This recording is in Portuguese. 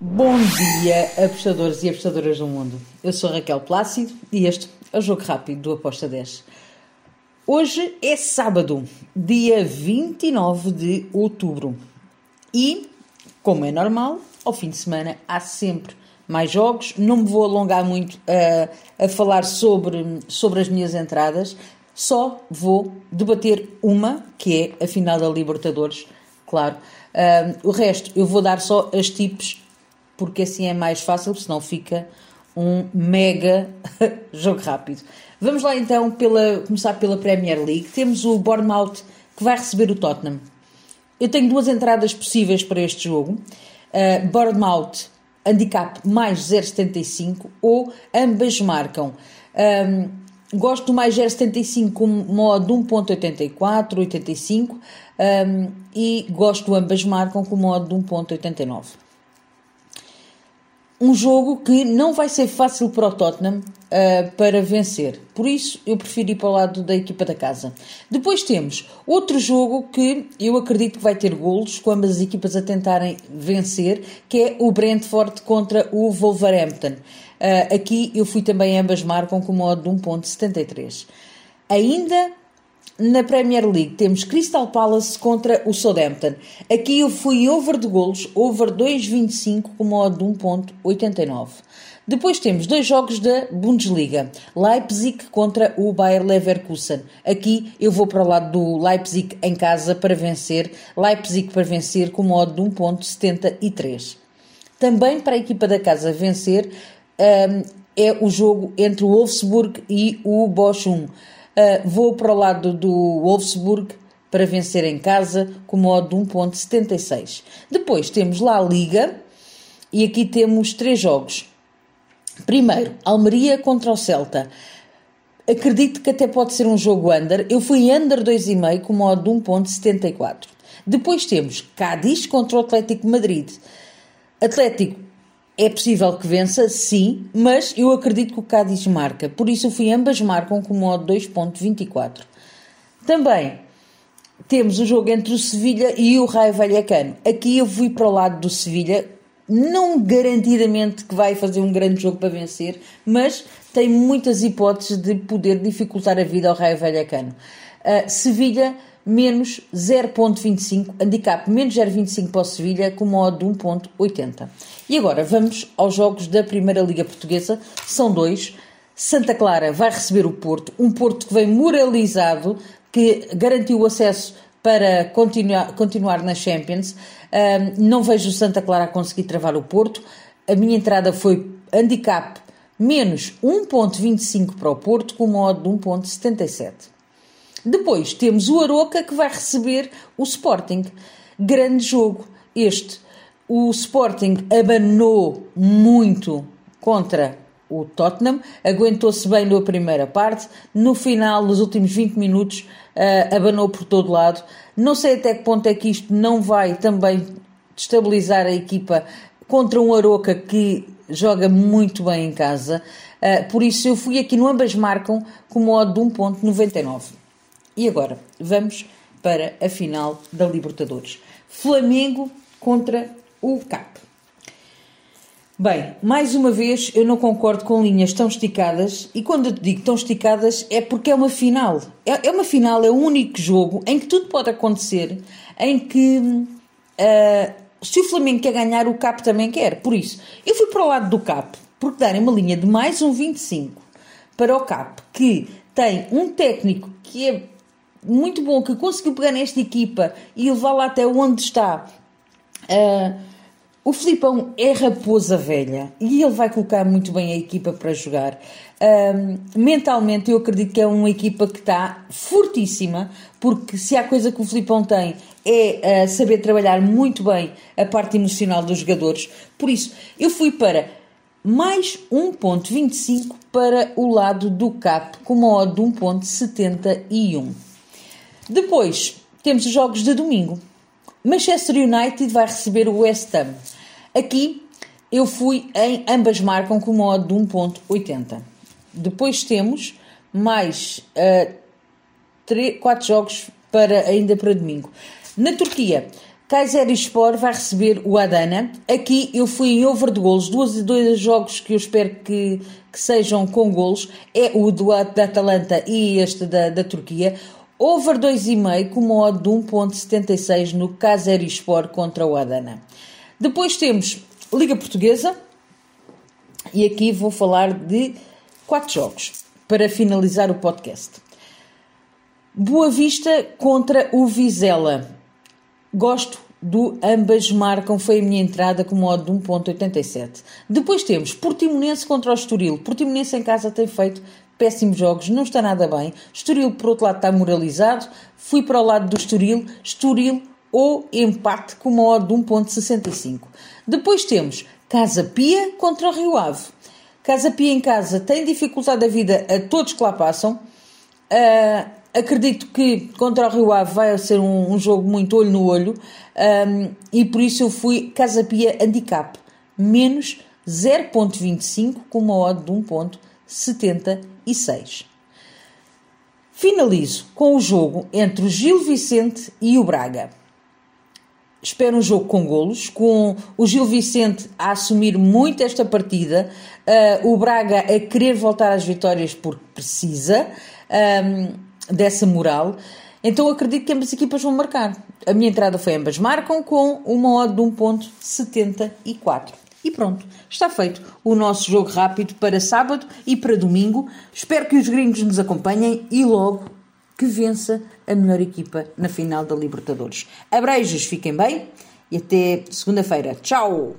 Bom dia, apostadores e apostadoras do mundo. Eu sou Raquel Plácido e este é o Jogo Rápido do Aposta 10. Hoje é sábado, dia 29 de outubro. E, como é normal, ao fim de semana há sempre mais jogos. Não me vou alongar muito a, a falar sobre, sobre as minhas entradas, só vou debater uma, que é a final da Libertadores, claro. Uh, o resto eu vou dar só as tips porque assim é mais fácil, senão fica um mega jogo rápido. Vamos lá então pela, começar pela Premier League. Temos o Bournemouth que vai receber o Tottenham. Eu tenho duas entradas possíveis para este jogo. Uh, Bournemouth, handicap mais 0,75 ou ambas marcam. Um, gosto do mais 0,75 com modo 1.84, 85 um, e gosto ambas marcam com modo 1.89 um jogo que não vai ser fácil para o Tottenham uh, para vencer. Por isso, eu prefiro ir para o lado da equipa da casa. Depois temos outro jogo que eu acredito que vai ter golos, com ambas as equipas a tentarem vencer, que é o Brentford contra o Wolverhampton. Uh, aqui eu fui também ambas marcam com modo de 1.73. Ainda na Premier League temos Crystal Palace contra o Southampton. Aqui eu fui over de golos, over 2.25 com modo de 1.89. Depois temos dois jogos da Bundesliga. Leipzig contra o Bayer Leverkusen. Aqui eu vou para o lado do Leipzig em casa para vencer. Leipzig para vencer com modo de 1.73. Também para a equipa da casa vencer um, é o jogo entre o Wolfsburg e o Bochum. Uh, vou para o lado do Wolfsburg para vencer em casa com modo de 1.76. Depois temos lá a Liga e aqui temos três jogos. Primeiro, Almeria contra o Celta. Acredito que até pode ser um jogo under. Eu fui under 2,5 com modo de 1.74. Depois temos Cádiz contra o Atlético Madrid. Atlético é possível que vença, sim, mas eu acredito que o Cádiz marca. Por isso fui ambas marcam com modo 2.24. Também temos o jogo entre o Sevilha e o Raio Vallecano. Aqui eu fui para o lado do Sevilha, não garantidamente que vai fazer um grande jogo para vencer, mas tem muitas hipóteses de poder dificultar a vida ao Raio Vallecano. Uh, Sevilha menos 0.25, handicap menos 0.25 para o Sevilha com modo de 1.80. E agora vamos aos jogos da Primeira Liga Portuguesa, são dois. Santa Clara vai receber o Porto, um Porto que vem moralizado, que garantiu o acesso para continuar, continuar na Champions. Um, não vejo o Santa Clara conseguir travar o Porto. A minha entrada foi handicap menos 1.25 para o Porto com modo de 1.77. Depois temos o Aroca que vai receber o Sporting. Grande jogo este. O Sporting abanou muito contra o Tottenham, aguentou-se bem na primeira parte, no final, nos últimos 20 minutos, uh, abanou por todo lado. Não sei até que ponto é que isto não vai também destabilizar a equipa contra um Aroca que joga muito bem em casa. Uh, por isso eu fui aqui no ambas marcam com modo de 1.99. E agora, vamos para a final da Libertadores. Flamengo contra o CAP. Bem, mais uma vez eu não concordo com linhas tão esticadas, e quando eu digo tão esticadas é porque é uma final. É, é uma final, é o único jogo em que tudo pode acontecer, em que uh, se o Flamengo quer ganhar, o CAP também quer. Por isso, eu fui para o lado do CAP, porque darem uma linha de mais um 25 para o CAP, que tem um técnico que é muito bom, que conseguiu pegar nesta equipa e levá-la até onde está. Uh, o Filipão é raposa velha e ele vai colocar muito bem a equipa para jogar. Uh, mentalmente, eu acredito que é uma equipa que está fortíssima, porque se há coisa que o Filipão tem é uh, saber trabalhar muito bem a parte emocional dos jogadores. Por isso, eu fui para mais 1.25 para o lado do CAP, com uma odd de 1.71. Depois temos os jogos de domingo. Manchester United vai receber o West Ham. Aqui eu fui em ambas marcam com modo de 1.80. Depois temos mais uh, 3, 4 jogos para, ainda para domingo. Na Turquia Kayserispor vai receber o Adana. Aqui eu fui em over de golos, duas, dois jogos que eu espero que, que sejam com golos. É o do, da Atalanta e este da, da Turquia. Over 2,5 com uma odd de 1.76 no Kayserispor contra o Adana. Depois temos Liga Portuguesa. E aqui vou falar de quatro jogos para finalizar o podcast. Boa Vista contra o Vizela. Gosto do ambas marcam, foi a minha entrada com modo de 1.87. Depois temos Portimonense contra o Estoril. Portimonense em casa tem feito péssimos jogos, não está nada bem. Estoril, por outro lado, está moralizado. Fui para o lado do Estoril. Estoril ou empate com uma odd de 1.65. Depois temos Casa Pia contra o Rio Ave. Casa Pia em casa tem dificuldade a vida a todos que lá passam. Uh, acredito que contra o Rio Ave vai ser um, um jogo muito olho no olho um, e por isso eu fui Casa Pia Handicap menos 0.25 com uma odd de 1.76. Finalizo com o jogo entre o Gil Vicente e o Braga. Espero um jogo com golos, com o Gil Vicente a assumir muito esta partida, uh, o Braga a querer voltar às vitórias porque precisa um, dessa moral. Então acredito que ambas as equipas vão marcar. A minha entrada foi ambas marcam com uma odd de 1.74. E pronto, está feito o nosso jogo rápido para sábado e para domingo. Espero que os gringos nos acompanhem e logo que vença a melhor equipa na final da Libertadores. Abreijos, fiquem bem e até segunda-feira. Tchau!